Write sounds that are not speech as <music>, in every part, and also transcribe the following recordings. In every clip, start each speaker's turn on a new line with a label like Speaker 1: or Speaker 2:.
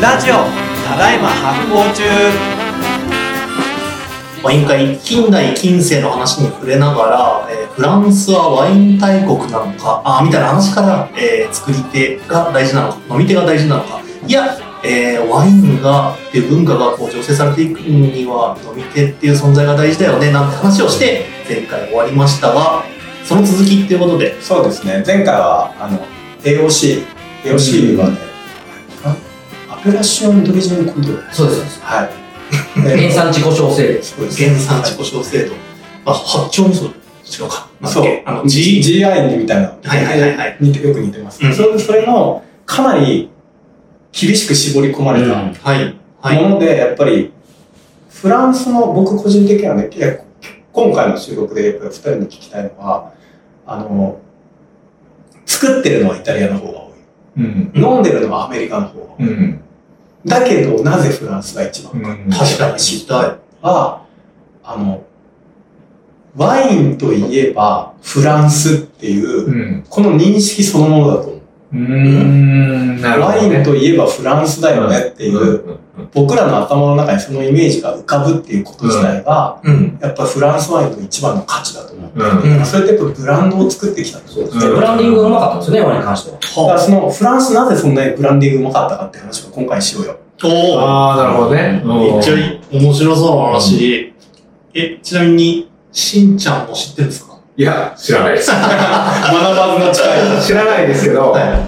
Speaker 1: ラジオただいま発行中。
Speaker 2: ワイン会近代近世の話に触れながら、えーフランスはワイン大国なのかあーみたいな話から、えー作り手が大事なのか飲み手が大事なのか。いや、えーワインがっていう文化がこう醸成されていくには飲み手っていう存在が大事だよねなんて話をして前回終わりましたがその続きっていうことで。
Speaker 3: そうですね。前回はあの AOC AOC はね、あアペラシオンドリジンコントロール。
Speaker 4: そうです。
Speaker 3: はい。
Speaker 4: 原産地故障制度。
Speaker 3: そうです。
Speaker 2: 原産地故障制度あ八丁味噌違うかなんだっけあの
Speaker 3: G GI みたいな。
Speaker 2: はいはいはい。はい
Speaker 3: 似てよく似てます、
Speaker 2: うん。
Speaker 3: それそれのかなり厳しく絞り込まれた
Speaker 4: うん。
Speaker 2: はい。はい。
Speaker 3: もので、やっぱりフランスの僕個人的にはね今回の収録でやっぱり2人に聞きたいのはあの作ってるのはイタリアの方が多い。
Speaker 5: うん。
Speaker 3: 飲んでるのはアメリカの方が多い、
Speaker 5: うん。
Speaker 3: だけどなぜフランスが一番か、
Speaker 5: うん
Speaker 2: 確かに知りたい
Speaker 3: は、あの、ワインといえばフランスっていう、
Speaker 5: うん。
Speaker 3: この認識そのものだと思う。
Speaker 5: うーん。
Speaker 3: ワ。インといえばフランスだよねっていう、僕らの頭の中にそのイメージが浮かぶっていうこと自体が、
Speaker 2: うん
Speaker 3: やっぱフランスワインの一番の価値だと思って、
Speaker 5: うん
Speaker 2: うん
Speaker 3: それってやっぱブランドを作ってきたってことです
Speaker 5: うん
Speaker 4: ブランディングがうまかったんですよね、ワインに関しては。
Speaker 3: だからそのフランスなぜそんなにブランディングうまかったかって話を今回しようよ。
Speaker 2: おお
Speaker 5: ああ、なるほどね。
Speaker 2: めっちゃいい面白そうな話。え、ちなみに、しんちゃんも知ってるんですか？
Speaker 5: いや、知らないです。<laughs>
Speaker 3: 学ばずの近い。
Speaker 5: 知らないですけど、
Speaker 2: は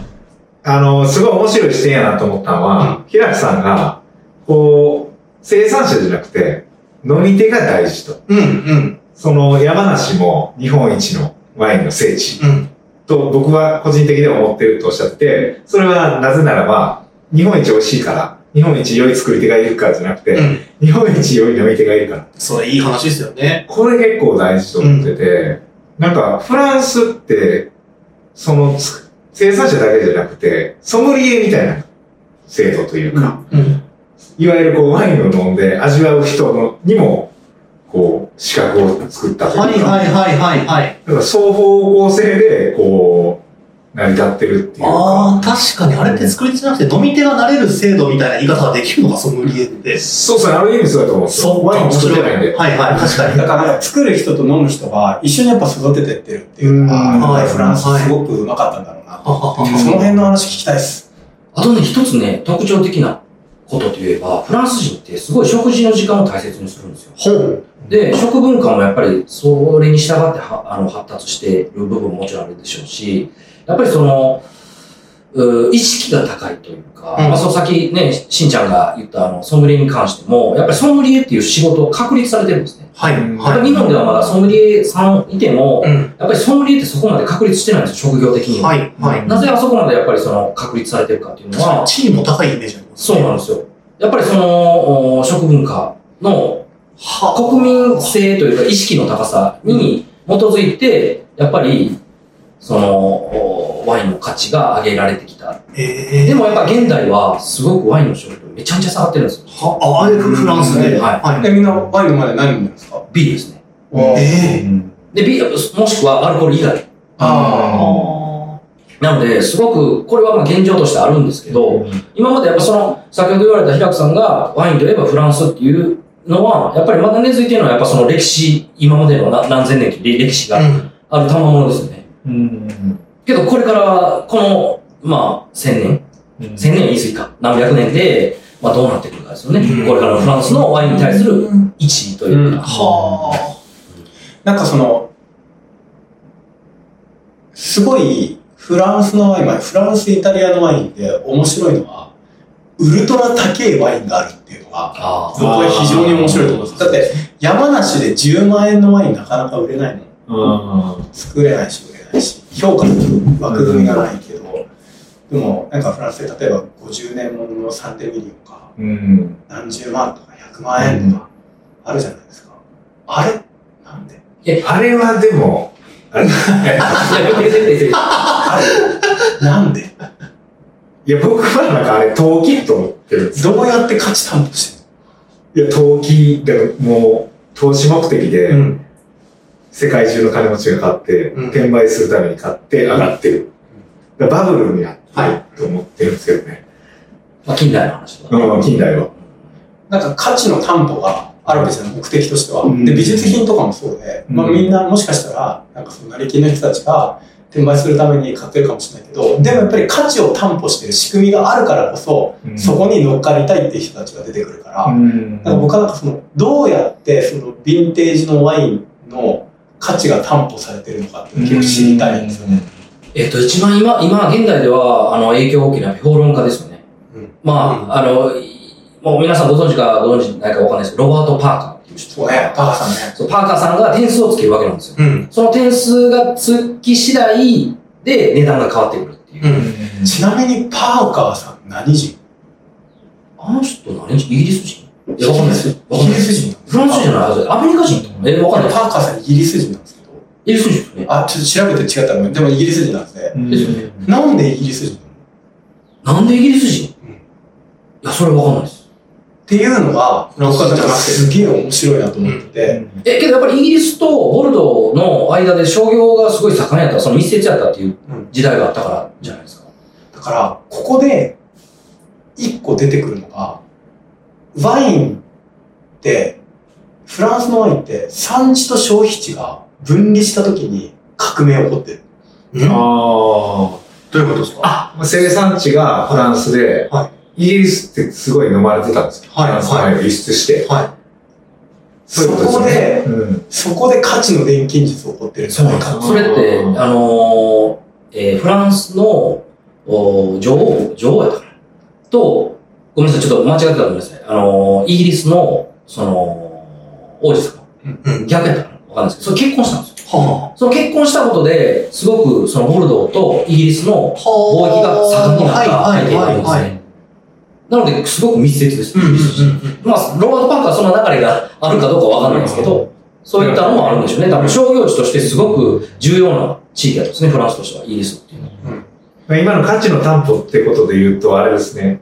Speaker 5: あの、すごい面白い視点やなと思ったのは、平木さんが、こう、生産者じゃなくて、飲み手が大事と。
Speaker 2: うん、うん、
Speaker 5: その山梨も日本一のワインの聖地
Speaker 2: うん。
Speaker 5: と僕は個人的には思ってるとおっしゃってて、それはなぜならば、日本一美味しいから、日本一良い作り手がいるからじゃなくて、
Speaker 2: うん。
Speaker 5: 日本一良い飲み手がいるから。
Speaker 2: それいい話ですよね。
Speaker 5: これ結構大事と思ってて、なんかフランスって、そのつ生産者だけじゃなくて、ソムリエみたいな制度というか、
Speaker 2: うん。
Speaker 5: いわゆるこうワインを飲んで味わう人のにも、こう、資格を作ったというか、
Speaker 2: はいはいはいはいはい。
Speaker 5: だから双方向性で、こう、成り立ってるっていう
Speaker 2: ああ、
Speaker 5: か。
Speaker 2: 確かにあれって作り手じゃなくて飲み手がなれる制度みたいな言い方ができるのがソムリエって。
Speaker 5: そうそう、ある意味そうだと思うんですよ。
Speaker 2: そう
Speaker 5: ワイン作ってないんで。
Speaker 2: はいはい、確かに。
Speaker 3: だから作る人と飲む人が一緒にやっぱ育ててってるっていうの
Speaker 5: うん
Speaker 3: が、フランス
Speaker 2: はい
Speaker 3: すごくうまかったんだろうな。
Speaker 2: ははは
Speaker 3: その辺の話聞きたいです。
Speaker 4: あとね、一つね、特徴的なことといえば、フランス人ってすごい食事の時間を大切にするんですよ。で、食文化もやっぱりそれに従ってはあの発達している部分ももちろんあるでしょうし、やっぱりその、う意識が高いというか、
Speaker 2: うん
Speaker 4: まあその先ね、しんちゃんが言ったあの、ソムリエに関しても、やっぱりソムリエっていう仕事を確立されてるんですね。
Speaker 2: はい。は
Speaker 4: り日本ではまだソムリエさんいても、
Speaker 2: い。うん。
Speaker 4: やっぱりソムリエってそこまで確立してないんですよ、職業的には。
Speaker 2: はい。はい。
Speaker 4: なぜあそこまでやっぱりその確立されてるかっていうのは、
Speaker 2: 地位も高いイメージ
Speaker 4: そうなんですよ。やっぱりその、お食文化の
Speaker 2: は
Speaker 4: 国民性というか意識の高さに基づいて、やっぱり、その、おワインの価値が上げられてきた。
Speaker 2: ええ
Speaker 4: でもやっぱ現代はすごくワインの消費量めちゃめちゃ下がってるんですよ。
Speaker 2: は、あ、あれフランスで。
Speaker 4: はい
Speaker 2: はい。
Speaker 3: え、みんなワインの前で何飲んでるんですか？
Speaker 4: ビールですね。
Speaker 2: ええ
Speaker 4: で、ビール、もしくはアルコール以外。
Speaker 3: あ
Speaker 4: なので、すごく、これはまあ現状としてあるんですけど、今までやっぱその、先ほど言われた平久さんがワインといえばフランスっていうのは、やっぱりまだ根付いてるのはやっぱその歴史、今までのな何千年という歴史が
Speaker 2: うん。
Speaker 4: ある賜物ですよね。
Speaker 5: うん。
Speaker 4: けどこれから、この、まあ、千年、千年は言い過ぎか、何百年で、まあどうなってくるかですよね。
Speaker 2: うん
Speaker 4: これからのフランスのワインに対する位置というか。
Speaker 2: は
Speaker 3: なんかその、すごいフランスのワイン、まあフランス、イタリアのワインって面白いのは、ウルトラ高いワインがあるっていうのが、
Speaker 4: あ
Speaker 3: 僕は非常に面白いと思います。だって、山梨で10万円のワインなかなか売れないの。
Speaker 5: うん。
Speaker 3: 作れないし売れないし、評価の枠組みがないけど、でもなんかフランスで例えば50年もののサンテミリオか、
Speaker 5: うん。
Speaker 3: 何十万とか100万円とかあるじゃないですか。あれ？なんで？
Speaker 5: あれはでも、<laughs>
Speaker 3: なんで？
Speaker 5: いや、僕はなんかあれ、投機と思ってるんですよ。
Speaker 3: どうやって価値担保して
Speaker 5: いや、投機、でももう、投資目的で、
Speaker 3: るん
Speaker 5: 世界中の金持ちが買って、
Speaker 2: うん
Speaker 5: 転売するために買って上がってる。だからバブルになってると思ってるんですけどね。
Speaker 4: まあ、近代の話とか。
Speaker 5: うん、近代は。
Speaker 3: なんか価値の担保があるわけじゃない、目的としては。
Speaker 5: うん。
Speaker 3: で、美術品とかもそうで、まあ
Speaker 5: うん
Speaker 3: みんなもしかしたら、なんかその成金の人たちが転売するために買ってるかもしれないけど、でもやっぱり価値を担保してる仕組みがあるからこそ、
Speaker 5: うん。
Speaker 3: そこに乗っかりたいっていう人たちが出てくるから、
Speaker 5: ん。
Speaker 3: なんか僕はなんかその、どうやってそのヴィンテージのワインの価値が担保されてるのかっていうのを結構知りたいんですよね。
Speaker 4: えっと、一番今、今、現代では、あの、影響大きな評論家ですよね。
Speaker 3: うん。
Speaker 4: まあ、あの、いもう皆さんご存知かご存知ないかわかんないですけど、ロバート・パーカーっていう人。
Speaker 3: そうね、パーさんね。
Speaker 4: そうパーカーさんが点数をつけるわけなんですよ。
Speaker 2: うん。
Speaker 4: その点数がつき次第で値段が変わってくるっていう。
Speaker 2: うん。
Speaker 3: ちなみにパーカーさん何人？
Speaker 4: あの人何人？イギリス人？いや、わかんないです。わかんないです。
Speaker 3: 人
Speaker 4: フランス人じゃないはず。アメリカ人とかえ、わかんない。
Speaker 3: パーカーさんイギリス人なんですけど、
Speaker 4: イギリス人ですよね。
Speaker 3: あ、ちょっと調べて違ったらごめん。でもイギリス人なんですね。
Speaker 4: ですよね。
Speaker 3: なんでイギリス人な
Speaker 4: んでイギリス人？い
Speaker 3: うん
Speaker 4: や、それわかんないです。
Speaker 3: っていうのが、
Speaker 2: フランス人じゃなくて。
Speaker 3: すげえ面白いなと思ってて、
Speaker 4: え、けどやっぱりイギリスとボルドーの間で商業がすごい盛んやった、その密接やったっていう
Speaker 3: うん。
Speaker 4: 時代があったからじゃないですか。
Speaker 3: だから、ここで一個出てくるのが、ワインって、フランスのワインって産地と消費地が分離した時に革命起こってる。
Speaker 2: うん。ど
Speaker 5: あ
Speaker 2: ういうことですか？
Speaker 5: あ。生産地がフランスで、
Speaker 2: は
Speaker 5: イギリスってすごい飲まれてたんですよ。
Speaker 2: はい
Speaker 5: フランスのワインを輸出して。
Speaker 2: は
Speaker 5: そういうことですよね。
Speaker 3: そこ
Speaker 5: うん。
Speaker 3: そこで価値の錬金術起こってるんじゃないか
Speaker 5: う
Speaker 4: それって、あのーえーフランスのお女王、女王やったかなと、ごめんなさい、ちょっと間違ってたらごめんなさい。あのーイギリスの、その、王子様。
Speaker 2: うん
Speaker 4: 逆やったかなわかんないですけど、それ結婚したんですよ。
Speaker 2: は
Speaker 4: その結婚したことで、すごく、そのボルドーとイギリスの
Speaker 2: あ。
Speaker 4: 貿易が盛んになった
Speaker 2: はい
Speaker 4: 背景があるんです
Speaker 2: はい
Speaker 4: ね。なので、すごく密接です。
Speaker 2: うんうんうん
Speaker 4: まあ、ロバート・パーカーはその流れがあるかどうかわかんないですけど、そういったのもあるんでしょうね。多分商業地としてすごく重要な地域だったんですね、フランスとしては、イギリスっていうのは。
Speaker 5: 今の価値の担保ってことで言うと、あれですね。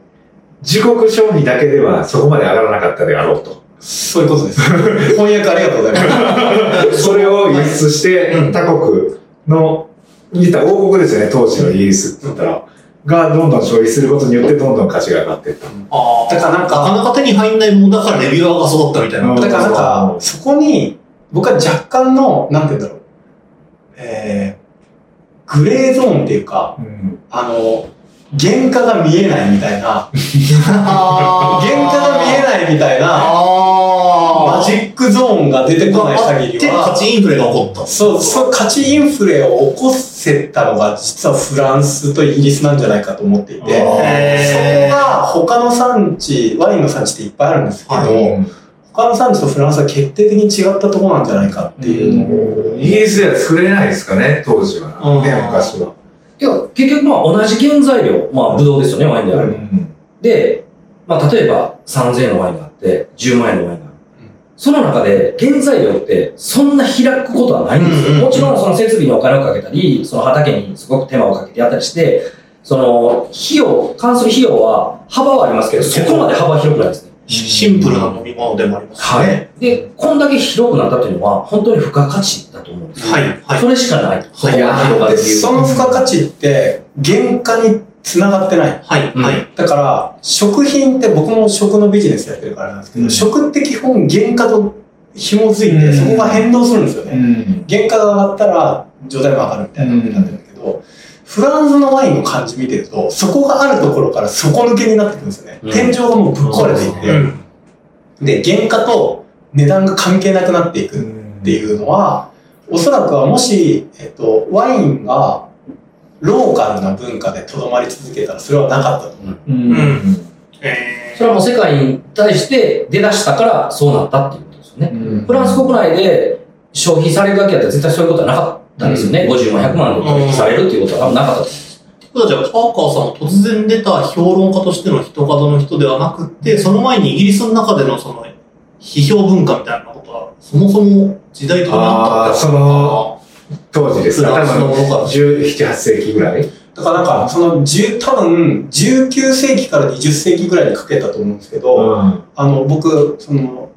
Speaker 5: 自国消費だけではそこまで上がらなかったであろうと。
Speaker 3: そういうことです。翻訳ありがとうございます。
Speaker 5: それを輸出して
Speaker 2: うん
Speaker 5: 他国の、言ったら王国ですよね、当時のイギリスって言ったら。がどんどん消費することによってどんどん価値が上がっていった。
Speaker 2: ああ。
Speaker 3: だからなんか
Speaker 2: なかなか手に入んないもんだからレビュアーが育ったみたいな。
Speaker 5: うん。
Speaker 3: だからなんか、そこに、僕は若干の、なんて言うんだろう、えー、グレーゾーンっていうか、
Speaker 5: うん。
Speaker 3: あの、原価が見えないみたいな、<laughs>
Speaker 2: あ
Speaker 3: 原価が見えないみたいな、
Speaker 2: あ
Speaker 3: マジックゾーンが出てこない限りは、
Speaker 2: 値インフレが起こった。
Speaker 3: そう、そう、価値インフレを起こせたのが、実はフランスとイギリスなんじゃないかと思っていて、そこが他の産地、ワインの産地っていっぱいあるんですけど、
Speaker 2: は
Speaker 3: 他の産地とフランスは決定的に違ったところなんじゃないかっていうのを、
Speaker 5: イギリスでは作れないですかね、当時は。
Speaker 2: うん
Speaker 5: ね、昔は。
Speaker 4: いや、結局まあ同じ原材料、まあブドウですよね、ワインであれば。で、まあ例えば3000円のワインがあって、10万円のワイン。その中で原材料ってそんな開くことはないんですよ。
Speaker 2: うんうんうん
Speaker 4: もちろんその設備にお金をかけたり、その畑にすごく手間をかけてやったりして、その費用、関する費用は幅はありますけど、そこまで幅広くないですね。
Speaker 2: シンプルな飲み物でもあります
Speaker 4: は
Speaker 2: ね。
Speaker 4: い。で、こんだけ広くなったというのは、本当に付加価値だと思うんですよ。
Speaker 2: はい。はい。
Speaker 4: それしかない。そこが広がる
Speaker 3: で
Speaker 4: 理由
Speaker 3: その付加価値って原価につながってない。
Speaker 2: はい。
Speaker 4: うん
Speaker 2: はい。
Speaker 3: だから、食品って僕も食のビジネスやってるからなんですけど、
Speaker 5: うん
Speaker 3: 食って基本原価と紐づいて、
Speaker 5: うん
Speaker 3: そこが変動するんですよね。
Speaker 5: ん。
Speaker 3: 原価が上がったら状態も上がるみたいなになってるんだけど、フランスのワインの感じ見てると、そこがあるところから底抜けになってくるんですよね。
Speaker 4: うん
Speaker 3: 天井がもうぶっ壊れていって、
Speaker 2: うん。
Speaker 3: で、原価と値段が関係なくなっていくっていうのは、おそらくはもし、えっと、ワインがローカルな文化でとどまり続けたらそれはなかったと思う。
Speaker 5: うん。うん。
Speaker 2: え
Speaker 4: それはもう世界に対して出だしたからそうなったっていうことですよね。フランス国内で消費されるだけやったら絶対そういうことはなかったんですよね。50万、100万で取引されるっていうことは多分なかったです。
Speaker 2: ー、じゃあ、パーカーさんは突然出た評論家としての人角の人ではなくって、その前にイギリスの中でのその、批評文化みたいなことは、そもそも時代的にあった
Speaker 5: あーその当時ですか？
Speaker 2: フランスのものから
Speaker 5: 17、8世紀ぐらい？
Speaker 3: だからなんか、その10、多分19世紀から20世紀ぐらいにかけたと思うんですけど、
Speaker 5: ん。
Speaker 3: あの、僕、その、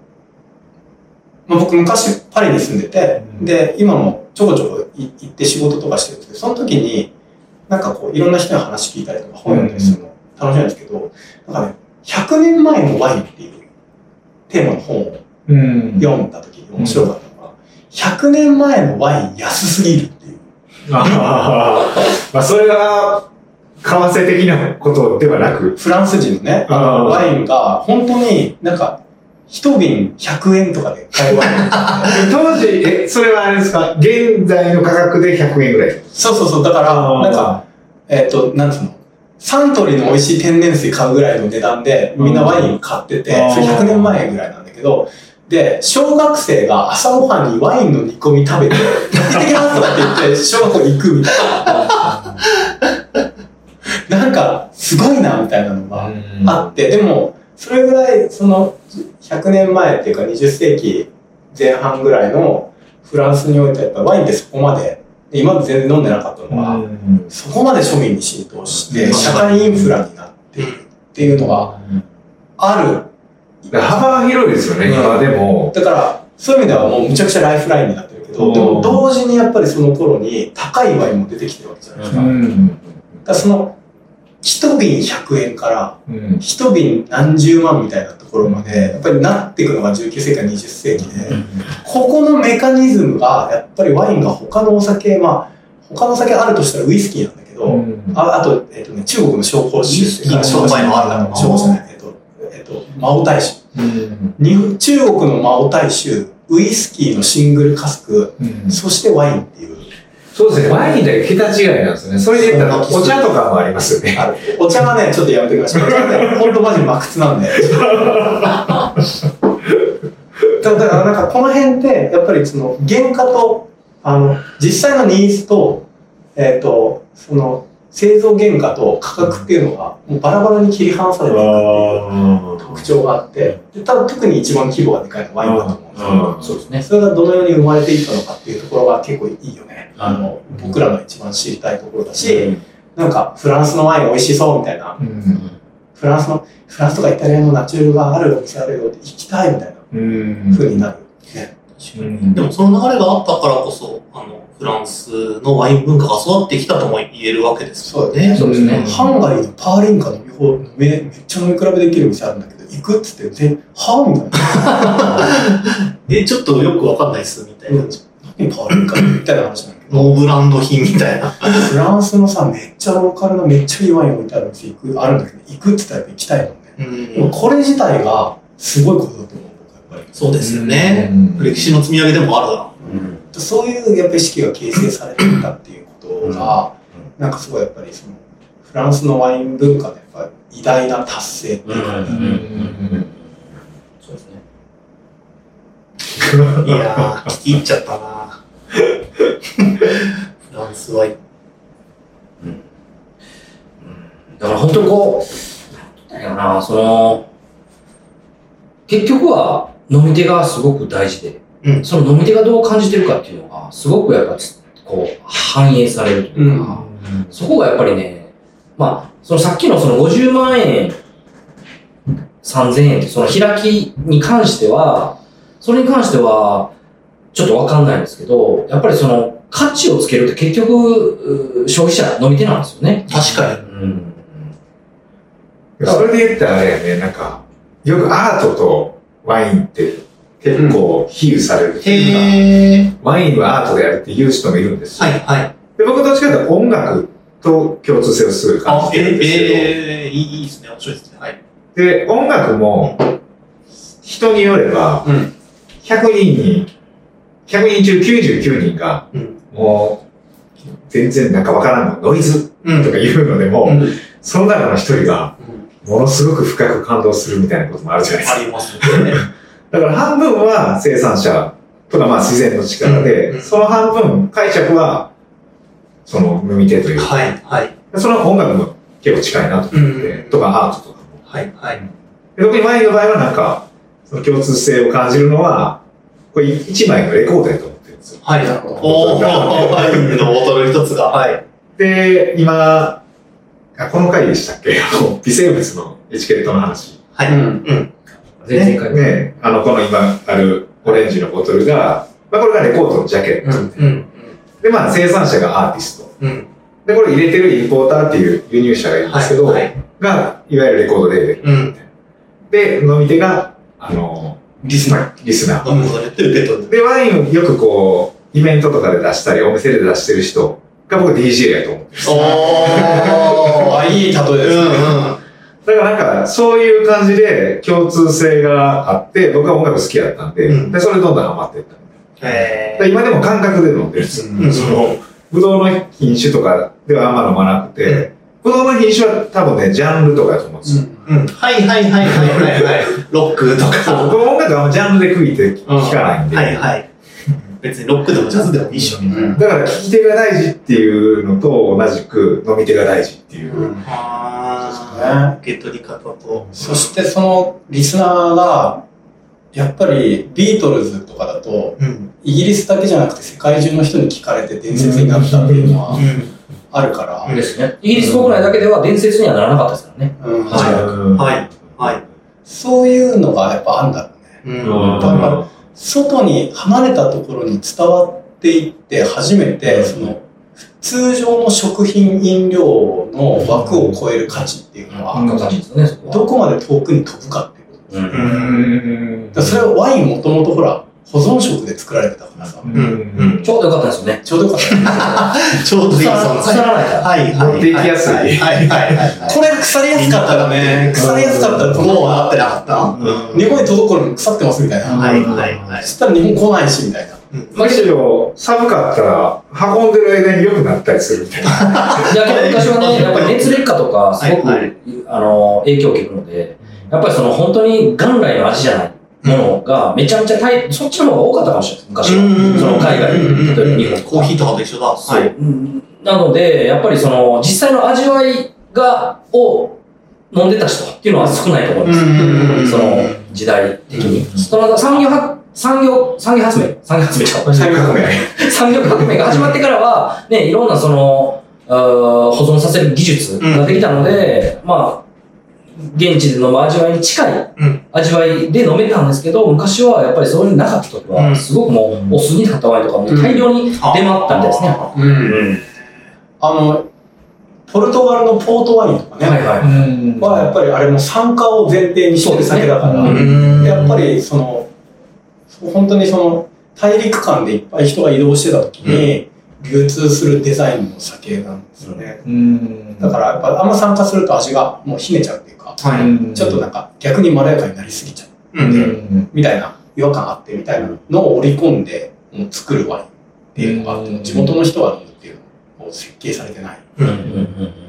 Speaker 3: まあ、僕昔パリに住んでて、
Speaker 5: うん。
Speaker 3: で、今もちょこちょこい行って仕事とかしてるんですけど、その時に、なんかこう、いろんな人に話聞いたりとか本読んだりするの楽しみなんですけど、なんかね、100年前のワインっていうテーマの本を
Speaker 5: うん。
Speaker 3: 読んだ時に面白かった。のが、100年前のワイン安すぎるっていう。
Speaker 5: あーまあ、それは、為替的なことではなく、
Speaker 3: フランス人のね、ワインが本当になんか、一瓶100円とかで買えるワインなんですよね
Speaker 5: 当時、え、それはあれですか？現在の価格で100円ぐらい。
Speaker 3: そうそうそう。だから、なんか、えっ、と、なんつうの？サントリーの美味しい天然水買うぐらいの値段で、みんなワイン買ってて、
Speaker 5: うん
Speaker 3: それ100年前ぐらいなんだけど、で、小学生が朝ごはんにワインの煮込み食べて、行ってきますとかって言って、小学校に行くみたいな。なんか、すごいな、みたいなのがあって、でも、それぐらい、その、100年前っていうか20世紀前半ぐらいのフランスにおいてはやっぱワインってそこまで、で今まで全然飲んでなかったのが、
Speaker 5: うん
Speaker 3: そこまで庶民に浸透して、
Speaker 2: うん
Speaker 3: 社会インフラになっているっていうのがある。
Speaker 5: 幅が広いですよね、
Speaker 3: うん。
Speaker 5: 今でも。
Speaker 3: だから、そういう意味ではもうむちゃくちゃライフラインになってるけど、
Speaker 5: うん。
Speaker 3: でも同時にやっぱりその頃に高いワインも出てきてるわけじゃないですか。だからその、一瓶100円から
Speaker 5: うん。
Speaker 3: 一瓶何十万みたいなところまで、やっぱりなっていくのが19世紀から20世紀で、ここのメカニズムが、やっぱりワインが他のお酒、まあ、他のお酒あるとしたらウイスキーなんだけど、
Speaker 5: うん。
Speaker 3: ああと、えっ、とね、中国の紹興酒。
Speaker 2: ウイスキーの商売もあるんだ
Speaker 3: 紹興酒じゃない、と、えっ、と、マオタイ酒。
Speaker 5: うん
Speaker 3: に中国のマオタイ酒、ウイスキーのシングルカスク、
Speaker 5: うん
Speaker 3: そしてワインっていう。
Speaker 5: そうですね、ワインだけ桁違いなんですよね。それで言ったら、お茶とかもありますよね。
Speaker 3: お茶はね、ちょっとやめてください。お茶はね、ほんとマジ真靴なんで。だ <laughs> だからなんかこの辺って、やっぱりその原価と、あの、実際のニーズと、えっ、と、その、製造原価と価格っていうのが、もうバラバラに切り離されていくっていう特徴があって、で多分特に一番規模がでかいのはワインだと思うんですけど、
Speaker 4: そうですね。
Speaker 3: それがどのように生まれていったのかっていうところが結構いいよね。あの、僕らが一番知りたいところだし、なんかフランスのワイン美味しそうみたいな、
Speaker 5: うん
Speaker 3: フランスの、フランスとかイタリアのナチュールがあるお店あるよって行きたいみたいな
Speaker 5: うん
Speaker 3: 風になる。ね。
Speaker 5: うん
Speaker 2: でもその流れがあったからこそ、あの、フランスのワイン文化が育ってきたとも言えるわけですよね。
Speaker 4: そうですね。
Speaker 3: ハンガリーのパーリンカ飲み放めめっちゃ飲み比べできる店あるんだけど、行くっつって、で、はみたいな。
Speaker 2: え、ちょっとよくわかんないっす、みたいな。
Speaker 3: 何パーリンカみたいな話なんだけど。
Speaker 2: ノーブランド品みたいな。
Speaker 3: フランスのさ、めっちゃローカルなめっちゃいいワイン置いてある店行く、あるんだけど、行くっつったら行きたいもんね。
Speaker 2: うん
Speaker 3: これ自体がすごいことだと思う。
Speaker 2: そうですよね。
Speaker 5: うん
Speaker 2: 歴史の積み上げでもあるだろ
Speaker 3: そういうやっぱり意識が形成されていたっていうことが、なんかすごいやっぱりその、フランスのワイン文化のやっぱり偉大な達成っていうか、
Speaker 4: うんうんそうですね。
Speaker 2: う。いやー、聞き入っちゃったなフランスワイン。
Speaker 4: だから本当にこう、なんやろな、その、結局は飲み手がすごく大事で、
Speaker 2: うん
Speaker 4: その飲み手がどう感じてるかっていうのが、すごくやっぱつ、こう、反映されるというか、そこがやっぱりね、まあ、そのさっきのその50万円、3000円ってその開きに関しては、それに関しては、ちょっとわかんないんですけど、やっぱりその価値をつけるって結局、う消費者飲み手なんですよね。
Speaker 2: 確かに。
Speaker 4: うん。
Speaker 5: それで言ったらあれやね、なんか、よくアートとワインって結構比喩されるっていうか。ワインはアートであるって言う人もいるんですよ。
Speaker 2: はい、はい。
Speaker 5: で僕どっちかというと音楽と共通性をすごい感
Speaker 2: あ、
Speaker 5: じてるんですけど、
Speaker 2: えー、いいいいですね。面白いですね。はい。
Speaker 5: で、音楽も人によれば、
Speaker 3: うん
Speaker 5: 100人に、100人中99人が、
Speaker 2: うん。
Speaker 5: もう、全然なんかわからんの、ノイズ
Speaker 2: うん。
Speaker 5: とか言うのでも、
Speaker 2: うん
Speaker 5: その中の一人が、ものすごく深く感動するみたいなこともあるじゃないですか。
Speaker 2: ありますね。<laughs>
Speaker 5: だから半分は生産者とかまあ自然の力で、
Speaker 2: うん
Speaker 5: その半分解釈は、その飲み手というか、
Speaker 2: はい、はい。
Speaker 5: その音楽も結構近いなと思って、
Speaker 2: うん
Speaker 5: とかアートとかも。
Speaker 2: はい、はい。
Speaker 5: で特にワインの場合はなんか、その共通性を感じるのは、これ一枚のレコードやと思ってるんですよ。
Speaker 2: はい。
Speaker 3: なるほど
Speaker 2: おー、ワインのボトル一つが。はい。
Speaker 5: で、今、あこの回でしたっけ？あ <laughs> の微生物のエチケットの話。
Speaker 2: はい。
Speaker 3: うん
Speaker 2: うん。
Speaker 4: 全然回
Speaker 5: ね、あの、この今あるオレンジのボトルが、まあこれがレコードのジャケット。
Speaker 2: うん。うん。
Speaker 5: で、まあ生産者がアーティスト。
Speaker 2: うん。
Speaker 5: で、これ入れてるインポーターっていう輸入者がいるんですけど、
Speaker 2: はいはい
Speaker 5: が、いわゆるレコードレーベル。
Speaker 2: うん。
Speaker 5: で、飲み手が、あの、
Speaker 3: リスナー。
Speaker 5: リスナー。で、ワインをよくこう、イベントとかで出したり、お店で出してる人が僕 DJ やと思ってる。
Speaker 2: お
Speaker 3: あ、いい例えですね。
Speaker 2: うんうん。
Speaker 5: だからなんか、そういう感じで共通性があって、僕は音楽好きだったんで、
Speaker 2: うん
Speaker 5: で、それでどんどんハマっていった。
Speaker 2: え
Speaker 5: で今でも感覚で飲んでるんですよ。
Speaker 2: うん
Speaker 5: その、ぶどうの品種とかではあんま飲まなくて、ぶどうの品種は多分ね、ジャンルとかだと思うんですよ。
Speaker 2: ーうん。はいはいはいはいはいはい。ロックとか。
Speaker 5: 僕も音楽はジャンルで区切って聞かないんで、
Speaker 2: はいはい。別にロックでもジャズでもいいっしょ、みたいな。
Speaker 5: だから聞き手が大事っていうのと同じく飲み手が大事っていう。
Speaker 2: あー受け取り方と。
Speaker 3: そしてそのリスナーが、やっぱりビートルズとかだと、
Speaker 2: うん。
Speaker 3: イギリスだけじゃなくて世界中の人に聞かれて伝説になったっていうのは
Speaker 2: う
Speaker 3: あるから、
Speaker 4: ですね。イギリス国内だけでは伝説にはならなかったですからね。
Speaker 3: うん
Speaker 4: 確か
Speaker 2: ん。はい。はい。
Speaker 3: そういうのがやっぱあるんだろうね。
Speaker 2: うん。
Speaker 3: 外に離れたところに伝わっていって初めて、その通常の食品飲料の枠を超える価値っていうのは、
Speaker 4: あ、感じですよね、そこは。
Speaker 3: どこまで遠くに飛ぶかっていうこと。
Speaker 4: うん。
Speaker 5: うん。
Speaker 3: だからそれはワインもともとほら、保存食で作られてたからさ、
Speaker 2: うん。うん。
Speaker 4: ちょうどよかったんですよね。
Speaker 3: ちょうどよかった。
Speaker 2: ちょうどいい
Speaker 4: 腐ら腐らないから。
Speaker 2: はいはい。
Speaker 5: 持っていきやすい
Speaker 2: はいはいはいはい。
Speaker 3: これ腐りやすかったらね、腐りやすかったらこの
Speaker 2: もうなってなかった
Speaker 3: 日本に届く頃に腐ってますみたいな。
Speaker 2: はいはいはい
Speaker 3: そ。したら日本来ないしみたいな。
Speaker 5: むしろ寒かったら運んでる間に良くなったりするみたいな。
Speaker 4: いや、けど昔はね、<laughs> やっぱり熱劣化とか、すごく、
Speaker 2: はいはい
Speaker 4: あの、影響を受けるので、やっぱりその本当に元来の味じゃないものが、めちゃめちゃ大、そっちの方が多かったかもしれない昔は。その海外、例えば日本とか
Speaker 2: コーヒーとかと一緒だ。
Speaker 4: そう。うんなので、やっぱりその、実際の味わいが、を飲んでた人っていうのは少ないと思います。
Speaker 2: うん
Speaker 4: その、時代的に。その産業は、産業、産業発明産業発明か。
Speaker 5: 産業革命。
Speaker 4: 産業革命が始まってからは、ね、いろんなその、保存させる技術ができたので、まあ、現地で飲む味わいに近い
Speaker 2: うん
Speaker 4: 味わいで飲めたんですけど、昔はやっぱりそういうのなかった時は、
Speaker 2: うん
Speaker 4: すごくもう、お酢になったワインとかも大量に出回ったみたいですね。
Speaker 3: うん。
Speaker 4: うん。
Speaker 3: あの、ポルトガルのポートワインとかね、
Speaker 4: はいはい。
Speaker 3: はやっぱりあれも酸化を前提にしてる酒だから、
Speaker 4: そうです
Speaker 2: うん
Speaker 3: やっぱりその、本当にその、大陸間でいっぱい人が移動してた時に、流通するデザインの酒なんですよね。だからやっぱあんま酸化すると味がもうひねちゃうっていうか、
Speaker 2: はい。
Speaker 3: ちょっとなんか逆にまろやかになりすぎちゃう。
Speaker 2: うん。
Speaker 3: みたいな違和感あってみたいなのを織り込んでもう作るワインっていうのがあって、地元の人が飲むっていうのを設計されてない。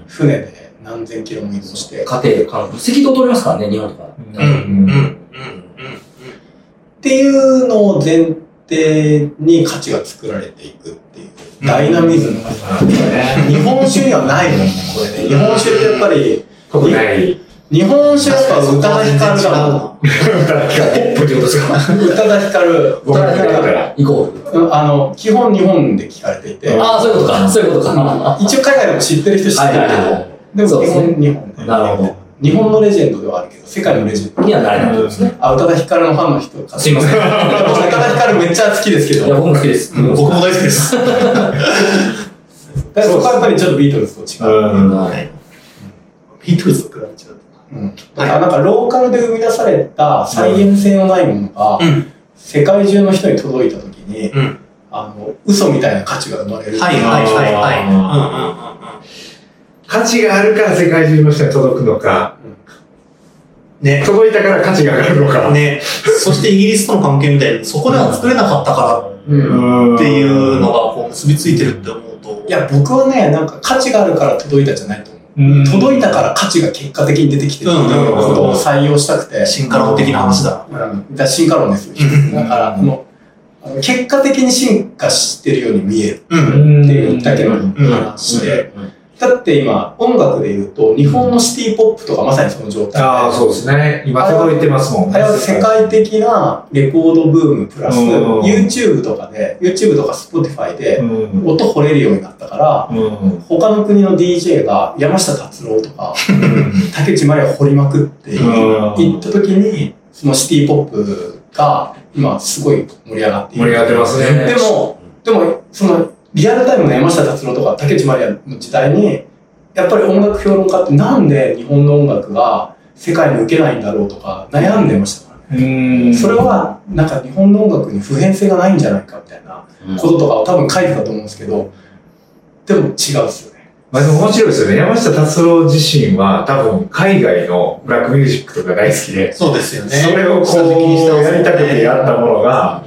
Speaker 3: 船で何千キロも移動して、っ
Speaker 4: 家庭、韓国、赤道通りますからね、日本とか。
Speaker 2: うん。うん。うん。
Speaker 3: ていうのを前提に価値が作られていくダイナミズムがさ、日本酒にはないもんね、これね。日本酒ってやっぱり、
Speaker 5: 特ない。
Speaker 3: 日本酒はやっぱ宇多田ヒカルだもん。
Speaker 4: ポップってことですか
Speaker 3: 宇多田ヒカル、
Speaker 5: 僕だから。
Speaker 4: イコール。
Speaker 3: うんあの、基本日本で聞かれていて、
Speaker 4: ああ、そういうことか。そういうことか。
Speaker 3: 一応海外でも知ってる人知ってるけど、でも基本日本で。
Speaker 4: なるほど。
Speaker 3: 日本のレジェンドではあるけど、世界のレジェンド。
Speaker 4: にはなれないですね。
Speaker 3: あ、宇多田ヒカルのファンの人か。
Speaker 4: すいません。
Speaker 3: 宇多田ヒカルめっちゃ好きですけど、
Speaker 4: や、
Speaker 3: だか
Speaker 4: 僕も好きです。
Speaker 2: 僕も大好きです。
Speaker 3: らそこはやっぱりちょっとビートルズと違う。
Speaker 5: うん。
Speaker 2: はい。ビートルズと比べちゃうと。
Speaker 3: うんだからなんかローカルで生み出された再現性のないものが、
Speaker 2: うん。
Speaker 3: 世界中の人に届いたときに、
Speaker 2: うん。
Speaker 3: あの、嘘みたいな価値が生まれる。
Speaker 2: はいはいはいはい。
Speaker 5: 価値があるから世界中の人に届くのか、
Speaker 2: うん。ね。
Speaker 5: 届いたから価値が上がるのか。
Speaker 2: ね。そしてイギリスとの関係みたいに、そこでは作れなかったか
Speaker 3: うん
Speaker 2: らっていうのがこう結びついてるって思うと。
Speaker 3: いや、僕はね、なんか価値があるから届いたじゃないと思う。
Speaker 5: うん
Speaker 3: 届いたから価値が結果的に出てきてるっていうことを採用したくて。
Speaker 2: 進化論的な話だ。
Speaker 3: うん。だ進化論ですよ
Speaker 2: うん。
Speaker 3: だから、この、あの結果的に進化してるように見える
Speaker 2: うん。
Speaker 3: っていうだけの話で。だって今、音楽で言うと、日本のシティポップとかまさにその状態で。
Speaker 5: ああ、そうですね。今届いてますもん
Speaker 3: あれは世界的なレコードブームプラス、
Speaker 5: うん
Speaker 3: YouTube とかで、YouTube とか Spotify で
Speaker 5: うん。
Speaker 3: 音掘れるようになったから、
Speaker 5: うん。
Speaker 3: 他の国の DJ が山下達郎とか、竹内まりを掘りまくって
Speaker 5: うん
Speaker 3: 行った時に、そのシティポップが今すごい盛り上がっている。
Speaker 5: 盛り上がってますね。
Speaker 3: でも、でも、そのリアルタイムの山下達郎とか竹内まりやの時代に、やっぱり音楽評論家ってなんで日本の音楽が世界に受けないんだろうとか悩んでましたからね。
Speaker 5: うん
Speaker 3: それは、なんか日本の音楽に普遍性がないんじゃないかみたいなこととかを多分書いてたと思うんですけど、でも違うっすよね。
Speaker 5: まあでも面白いですよね。山下達郎自身は多分海外のブラックミュージックとか大好きで、
Speaker 2: そうですよね。
Speaker 5: それをこうやりたくてやったものが、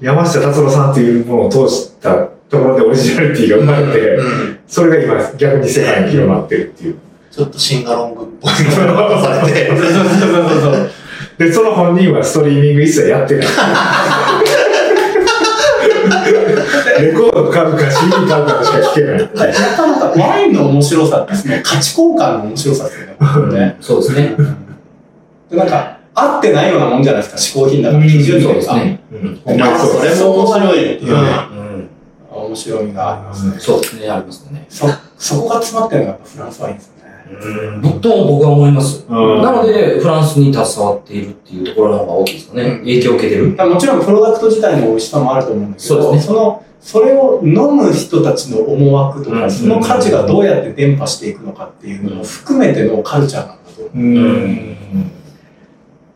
Speaker 5: 山下達郎さんっていうものを通したところでオリジナリティが生まれて、
Speaker 2: うん
Speaker 5: それが今逆に世界に広まってるっていう。
Speaker 2: ちょっとシンガロングっぽいものがされて。<laughs>
Speaker 5: で、その本人はストリーミング一切やってない。<laughs> レコード買うか CD 買うかしか聞けない。
Speaker 3: なかなかワインの面白さってその価値交換の面白さですよね。
Speaker 4: そうですね。
Speaker 3: でなんか、合ってないようなもんじゃないですか、嗜好品だから。基準
Speaker 4: そう
Speaker 3: とか。
Speaker 4: ですね。
Speaker 5: うん。
Speaker 2: まあ、それも面白いっていうね。
Speaker 4: うん。
Speaker 3: 面白みがありますね。
Speaker 4: そうですね、ありますね。
Speaker 3: そ、そこが詰まってるのがやっぱフランスワインですよね。
Speaker 4: うん。とも僕は思います。
Speaker 5: うん
Speaker 4: なので、フランスに携わっているっていうところの方が大きいですかね。
Speaker 3: うん
Speaker 4: 影響を受けてる。
Speaker 3: まあもちろんプロダクト自体の美味しさもあると思うんだけど、
Speaker 4: そうですね
Speaker 3: の、それを飲む人たちの思惑とか、
Speaker 5: うん
Speaker 3: その価値がどうやって伝播していくのかっていうのも含めてのカルチャーなんだと思う。
Speaker 5: うん。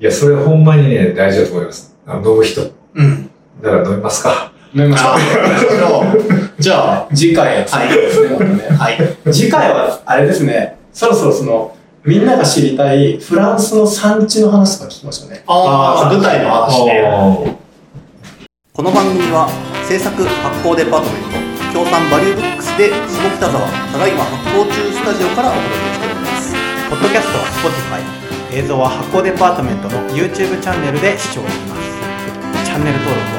Speaker 5: いや、それほんまにね、大事だと思います。飲む人。
Speaker 2: うん。
Speaker 5: だから飲みますか。
Speaker 3: 飲みまし
Speaker 2: じゃ
Speaker 3: う。次回は次ですね、またね
Speaker 2: あ、はい。
Speaker 3: 次回は、あれですね、そろそろその、みんなが知りたいフランスの産地の話とか聞きましょうね。
Speaker 2: ああ、舞台の話ね。
Speaker 6: この番組は制作発行デパートメント協賛バリューブックスで下北沢ただいま発行中スタジオからお届けしております
Speaker 1: ポッドキャストは Spotify 映像は発行デパートメントの YouTube チャンネルで視聴できますチャンネル登録